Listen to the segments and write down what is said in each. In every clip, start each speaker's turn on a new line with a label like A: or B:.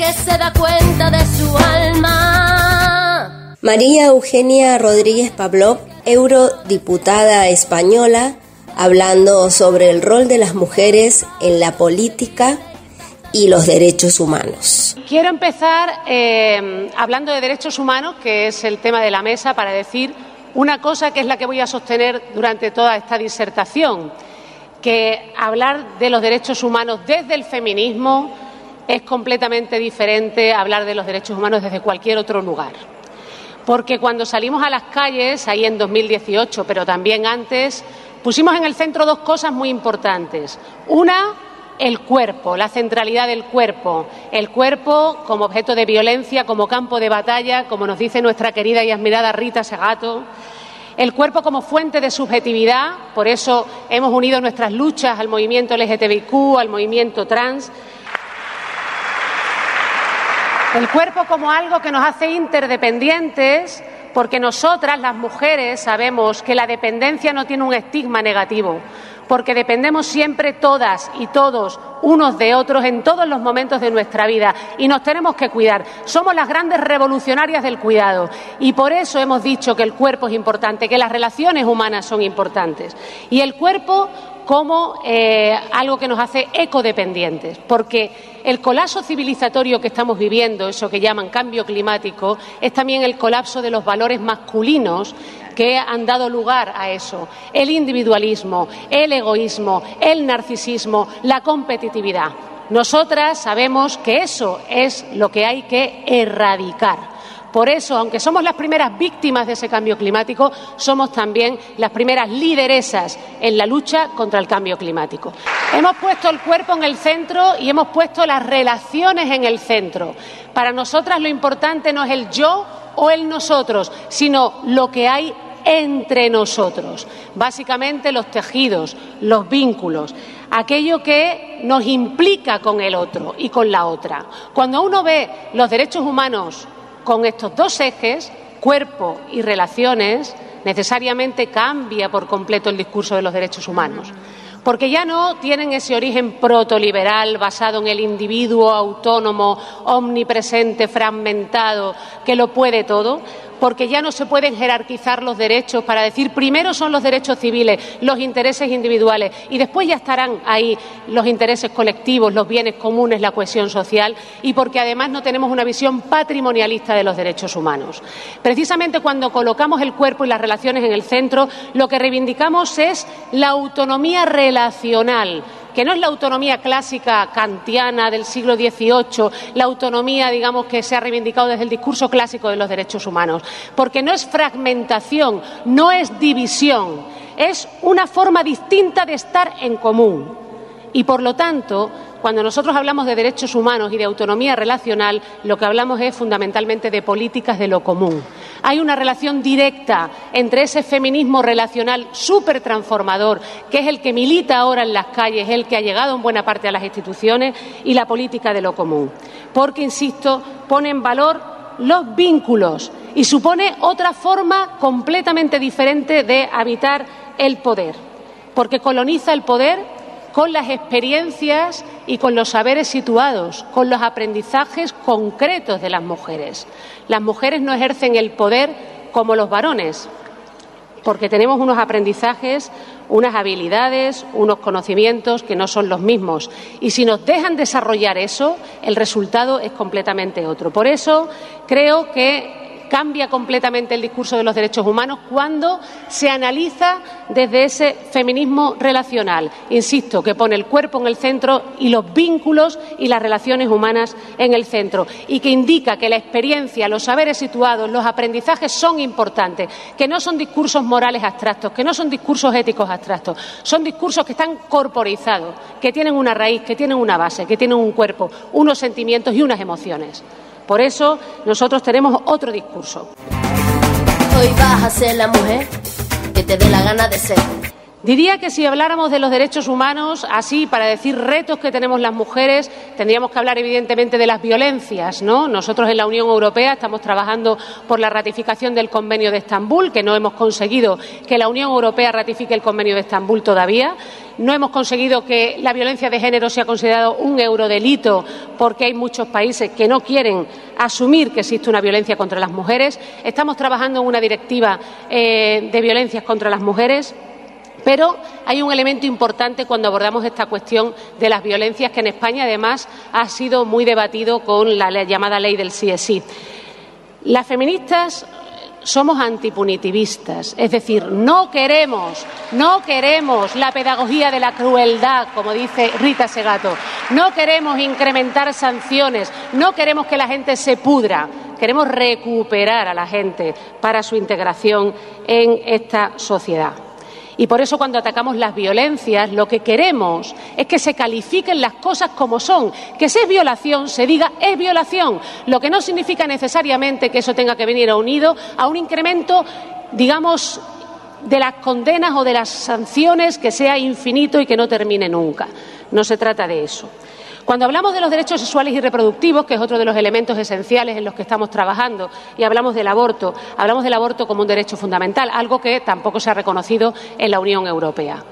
A: que se da cuenta de su alma.
B: María Eugenia Rodríguez Pablo, eurodiputada española, hablando sobre el rol de las mujeres en la política y los derechos humanos.
C: Quiero empezar eh, hablando de derechos humanos, que es el tema de la mesa, para decir una cosa que es la que voy a sostener durante toda esta disertación, que hablar de los derechos humanos desde el feminismo es completamente diferente hablar de los derechos humanos desde cualquier otro lugar. Porque cuando salimos a las calles, ahí en 2018, pero también antes, pusimos en el centro dos cosas muy importantes. Una, el cuerpo, la centralidad del cuerpo. El cuerpo como objeto de violencia, como campo de batalla, como nos dice nuestra querida y admirada Rita Segato. El cuerpo como fuente de subjetividad, por eso hemos unido nuestras luchas al movimiento LGTBIQ, al movimiento trans. El cuerpo como algo que nos hace interdependientes, porque nosotras, las mujeres, sabemos que la dependencia no tiene un estigma negativo porque dependemos siempre todas y todos unos de otros en todos los momentos de nuestra vida y nos tenemos que cuidar. Somos las grandes revolucionarias del cuidado y por eso hemos dicho que el cuerpo es importante, que las relaciones humanas son importantes. Y el cuerpo como eh, algo que nos hace ecodependientes, porque el colapso civilizatorio que estamos viviendo, eso que llaman cambio climático, es también el colapso de los valores masculinos que han dado lugar a eso. El individualismo, el egoísmo, el narcisismo, la competitividad. Nosotras sabemos que eso es lo que hay que erradicar. Por eso, aunque somos las primeras víctimas de ese cambio climático, somos también las primeras lideresas en la lucha contra el cambio climático. Hemos puesto el cuerpo en el centro y hemos puesto las relaciones en el centro. Para nosotras lo importante no es el yo o el nosotros, sino lo que hay entre nosotros. Básicamente los tejidos, los vínculos, aquello que nos implica con el otro y con la otra. Cuando uno ve los derechos humanos con estos dos ejes, cuerpo y relaciones, necesariamente cambia por completo el discurso de los derechos humanos. Porque ya no tienen ese origen protoliberal basado en el individuo autónomo, omnipresente, fragmentado, que lo puede todo, porque ya no se pueden jerarquizar los derechos para decir primero son los derechos civiles, los intereses individuales y después ya estarán ahí los intereses colectivos, los bienes comunes, la cohesión social y porque además no tenemos una visión patrimonialista de los derechos humanos. Precisamente cuando colocamos el cuerpo y las relaciones en el centro, lo que reivindicamos es la autonomía relacional que no es la autonomía clásica kantiana del siglo XVIII, la autonomía, digamos, que se ha reivindicado desde el discurso clásico de los derechos humanos, porque no es fragmentación, no es división, es una forma distinta de estar en común. Y, por lo tanto, cuando nosotros hablamos de derechos humanos y de autonomía relacional, lo que hablamos es fundamentalmente de políticas de lo común. Hay una relación directa entre ese feminismo relacional súper transformador, que es el que milita ahora en las calles, el que ha llegado en buena parte a las instituciones, y la política de lo común. Porque, insisto, pone en valor los vínculos y supone otra forma completamente diferente de habitar el poder. Porque coloniza el poder con las experiencias y con los saberes situados, con los aprendizajes concretos de las mujeres. Las mujeres no ejercen el poder como los varones, porque tenemos unos aprendizajes, unas habilidades, unos conocimientos que no son los mismos. Y si nos dejan desarrollar eso, el resultado es completamente otro. Por eso creo que cambia completamente el discurso de los derechos humanos cuando se analiza desde ese feminismo relacional. Insisto, que pone el cuerpo en el centro y los vínculos y las relaciones humanas en el centro y que indica que la experiencia, los saberes situados, los aprendizajes son importantes, que no son discursos morales abstractos, que no son discursos éticos abstractos, son discursos que están corporizados, que tienen una raíz, que tienen una base, que tienen un cuerpo, unos sentimientos y unas emociones. Por eso nosotros tenemos otro discurso.
A: Hoy vas a ser la mujer que te dé la gana de ser.
C: Diría que si habláramos de los derechos humanos, así para decir retos que tenemos las mujeres, tendríamos que hablar evidentemente de las violencias, ¿no? Nosotros en la Unión Europea estamos trabajando por la ratificación del Convenio de Estambul, que no hemos conseguido que la Unión Europea ratifique el Convenio de Estambul todavía. No hemos conseguido que la violencia de género sea considerado un eurodelito porque hay muchos países que no quieren asumir que existe una violencia contra las mujeres. Estamos trabajando en una directiva eh, de violencias contra las mujeres pero hay un elemento importante cuando abordamos esta cuestión de las violencias que en España además ha sido muy debatido con la llamada ley del sí. Las feministas somos antipunitivistas, es decir, no queremos, no queremos la pedagogía de la crueldad, como dice Rita Segato, no queremos incrementar sanciones, no queremos que la gente se pudra, queremos recuperar a la gente para su integración en esta sociedad. Y por eso cuando atacamos las violencias, lo que queremos es que se califiquen las cosas como son, que si es violación se diga es violación, lo que no significa necesariamente que eso tenga que venir unido a un incremento, digamos, de las condenas o de las sanciones que sea infinito y que no termine nunca. No se trata de eso. Cuando hablamos de los derechos sexuales y reproductivos, que es otro de los elementos esenciales en los que estamos trabajando, y hablamos del aborto, hablamos del aborto como un derecho fundamental, algo que tampoco se ha reconocido en la Unión Europea.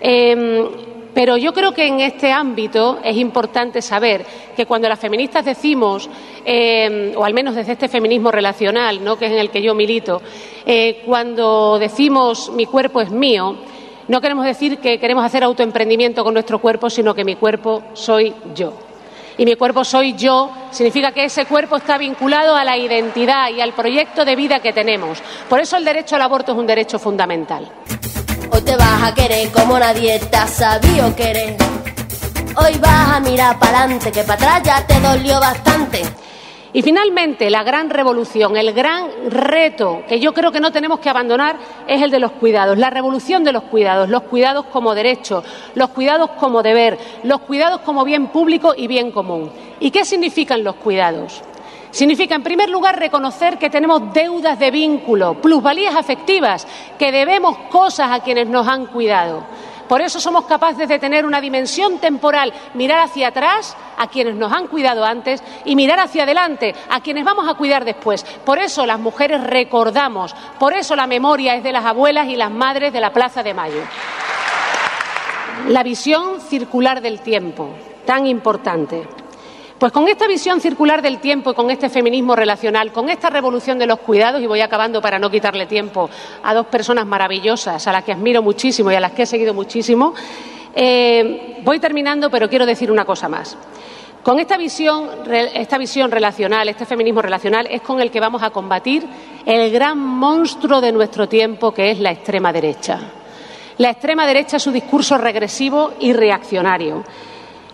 C: Em, pero yo creo que en este ámbito es importante saber que cuando las feministas decimos, em, o al menos desde este feminismo relacional, ¿no? que es en el que yo milito, eh, cuando decimos mi cuerpo es mío, no queremos decir que queremos hacer autoemprendimiento con nuestro cuerpo, sino que mi cuerpo soy yo. Y mi cuerpo soy yo significa que ese cuerpo está vinculado a la identidad y al proyecto de vida que tenemos. Por eso el derecho al aborto es un derecho fundamental.
A: Hoy te vas a querer como nadie te ha sabido querer. Hoy vas a mirar para adelante, que para atrás ya te dolió bastante.
C: Y finalmente, la gran revolución, el gran reto que yo creo que no tenemos que abandonar es el de los cuidados, la revolución de los cuidados, los cuidados como derecho, los cuidados como deber, los cuidados como bien público y bien común. ¿Y qué significan los cuidados? Significa, en primer lugar, reconocer que tenemos deudas de vínculo, plusvalías afectivas, que debemos cosas a quienes nos han cuidado. Por eso somos capaces de tener una dimensión temporal, mirar hacia atrás a quienes nos han cuidado antes y mirar hacia adelante a quienes vamos a cuidar después. Por eso las mujeres recordamos, por eso la memoria es de las abuelas y las madres de la Plaza de Mayo. La visión circular del tiempo, tan importante. Pues con esta visión circular del tiempo y con este feminismo relacional, con esta revolución de los cuidados, y voy acabando para no quitarle tiempo a dos personas maravillosas, a las que admiro muchísimo y a las que he seguido muchísimo, eh, voy terminando, pero quiero decir una cosa más. Con esta visión, esta visión relacional, este feminismo relacional, es con el que vamos a combatir el gran monstruo de nuestro tiempo, que es la extrema derecha. La extrema derecha, su discurso regresivo y reaccionario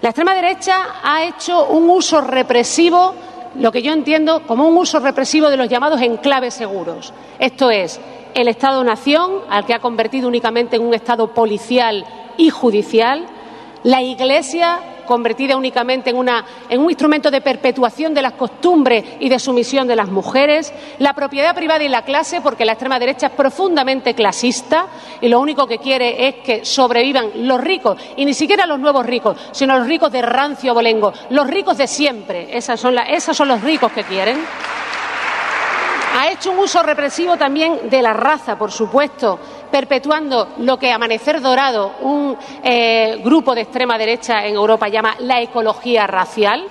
C: la extrema derecha ha hecho un uso represivo, lo que yo entiendo como un uso represivo de los llamados enclaves seguros. Esto es, el Estado-nación, al que ha convertido únicamente en un Estado policial y judicial, la Iglesia, convertida únicamente en, en, un instrumento de perpetuación de las costumbres y de sumisión de las mujeres, la propiedad privada y la clase, porque la extrema derecha es profundamente clasista y lo único que quiere es que sobrevivan los ricos, y ni siquiera los nuevos ricos, sino los ricos de rancio bolengo, los ricos de siempre, esas son, esos son los ricos que quieren. Ha hecho un uso represivo también de la raza, por supuesto, perpetuando lo que Amanecer Dorado, un eh, grupo de extrema derecha en Europa, llama la ecología racial.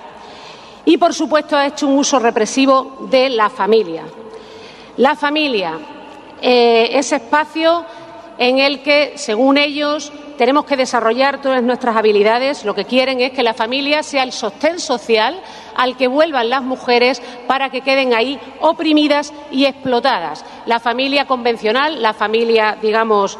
C: Y, por supuesto, ha hecho un uso represivo de la familia. La familia, eh, ese espacio en el que, según ellos, tenemos que desarrollar todas nuestras habilidades. Lo que quieren es que la familia sea el sostén social al que vuelvan las mujeres para que queden ahí oprimidas y explotadas. La familia convencional, la familia, digamos,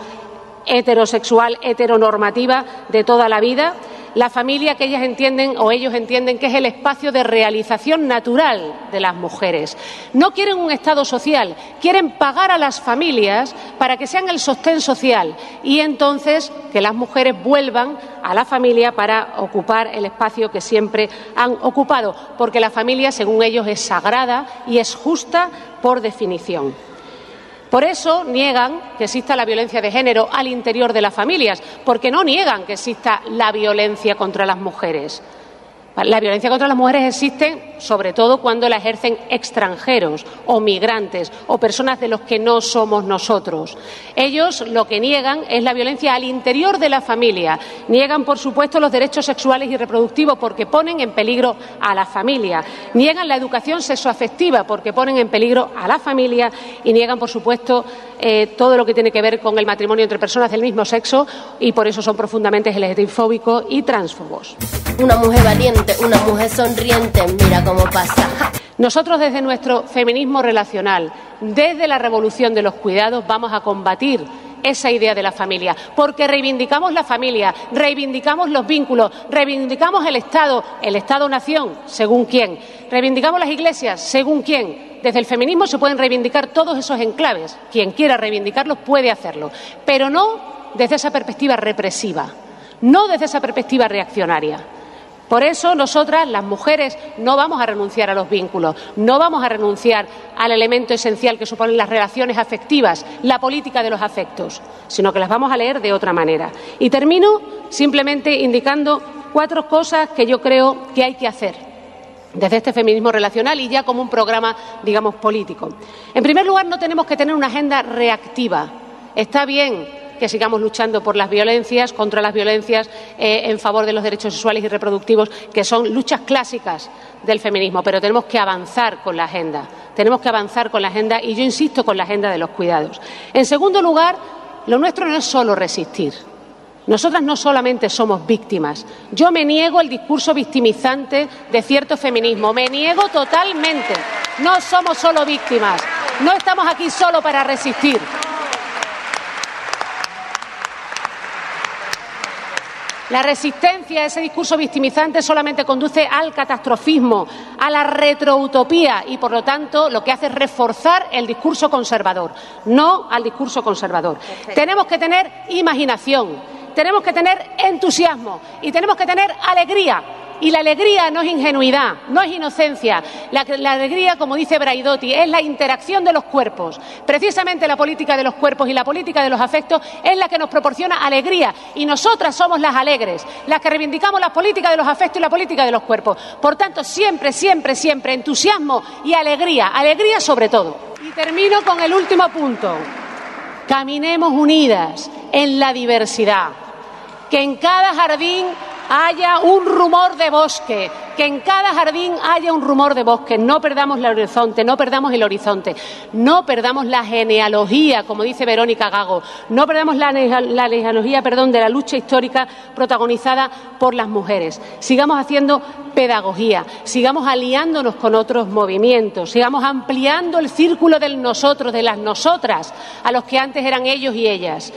C: heterosexual, heteronormativa de toda la vida, la familia que ellas entienden o ellos entienden que es el espacio de realización natural de las mujeres. No quieren un Estado social, quieren pagar a las familias para que sean el sostén social y entonces que las mujeres vuelvan a la familia para ocupar el espacio que siempre han ocupado, porque la familia, según ellos, es sagrada y es justa por definición. Por eso niegan que exista la violencia de género al interior de las familias, porque no niegan que exista la violencia contra las mujeres. La violencia contra las mujeres existe sobre todo cuando la ejercen extranjeros o migrantes o personas de los que no somos nosotros. Ellos lo que niegan es la violencia al interior de la familia. Niegan, por supuesto, los derechos sexuales y reproductivos porque ponen en peligro a la familia. Niegan la educación sexoafectiva porque ponen en peligro a la familia y niegan, por supuesto, eh, todo lo que tiene que ver con el matrimonio entre personas del mismo sexo y por eso son profundamente LGTBifóbicos y transfobos.
A: Una mujer valiente, una mujer sonriente, mira cómo pasa.
C: Nosotros desde nuestro feminismo relacional, desde la revolución de los cuidados, vamos a combatir esa idea de la familia, porque reivindicamos la familia, reivindicamos los vínculos, reivindicamos el Estado, el Estado-nación, según quién, reivindicamos las iglesias, según quién. Desde el feminismo se pueden reivindicar todos esos enclaves. Quien quiera reivindicarlos puede hacerlo, pero no desde esa perspectiva represiva, no desde esa perspectiva reaccionaria. Por eso nosotras, las mujeres, no vamos a renunciar a los vínculos, no vamos a renunciar al elemento esencial que suponen las relaciones afectivas, la política de los afectos, sino que las vamos a leer de otra manera. Y termino simplemente indicando cuatro cosas que yo creo que hay que hacer desde este feminismo relacional y ya como un programa, digamos, político. En primer lugar, no tenemos que tener una agenda reactiva. Está bien que sigamos luchando por las violencias, contra las violencias, eh, en favor de los derechos sexuales y reproductivos, que son luchas clásicas del feminismo, pero tenemos que avanzar con la agenda. Tenemos que avanzar con la agenda y yo insisto con la agenda de los cuidados. En segundo lugar, lo nuestro no es solo resistir. Nosotras no solamente somos víctimas. Yo me niego el discurso victimizante de cierto feminismo. Me niego totalmente. No somos solo víctimas. No estamos aquí solo para resistir. La resistencia a ese discurso victimizante solamente conduce al catastrofismo, a la retroutopía y, por lo tanto, lo que hace es reforzar el discurso conservador, no al discurso conservador. Tenemos que tener imaginación, tenemos que tener entusiasmo y tenemos que tener alegría y la alegría no es ingenuidad, no es inocencia. La, alegría, como dice Braidotti, es la interacción de los cuerpos. Precisamente la política de los cuerpos y la política de los afectos es la que nos proporciona alegría. Y nosotras somos las alegres, las que reivindicamos la política de los afectos y la política de los cuerpos. Por tanto, siempre, siempre, siempre entusiasmo y alegría. Alegría sobre todo. Y termino con el último punto. Caminemos unidas en la diversidad. Que en cada jardín haya un rumor de bosque, que en cada jardín haya un rumor de bosque. No perdamos el horizonte, no perdamos el horizonte, no perdamos la genealogía, como dice Verónica Gago, no perdamos la, genealogía, perdón, de la lucha histórica protagonizada por las mujeres. Sigamos haciendo pedagogía, sigamos aliándonos con otros movimientos, sigamos ampliando el círculo del nosotros, de las nosotras, a los que antes eran ellos y ellas.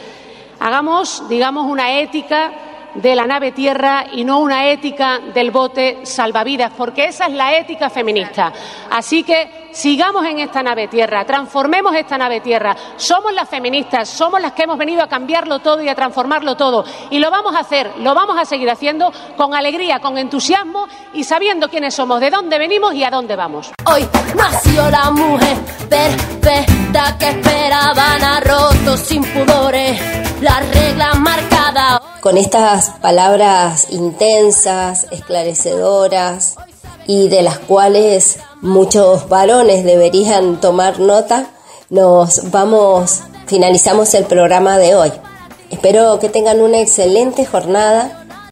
C: Hagamos, digamos, una ética de la nave tierra y no una ética del bote salvavidas, porque esa es la ética feminista. Así que sigamos en esta nave tierra, transformemos esta nave tierra. Somos las feministas, somos las que hemos venido a cambiarlo todo y a transformarlo todo. Y lo vamos a hacer, lo vamos a seguir haciendo con alegría, con entusiasmo y sabiendo quiénes somos, de dónde venimos y a dónde vamos.
A: Hoy nació la mujer perfecta que esperaban a rotos sin pudores, las reglas
B: con estas palabras intensas, esclarecedoras y de las cuales muchos varones deberían tomar nota, nos vamos, finalizamos el programa de hoy. Espero que tengan una excelente jornada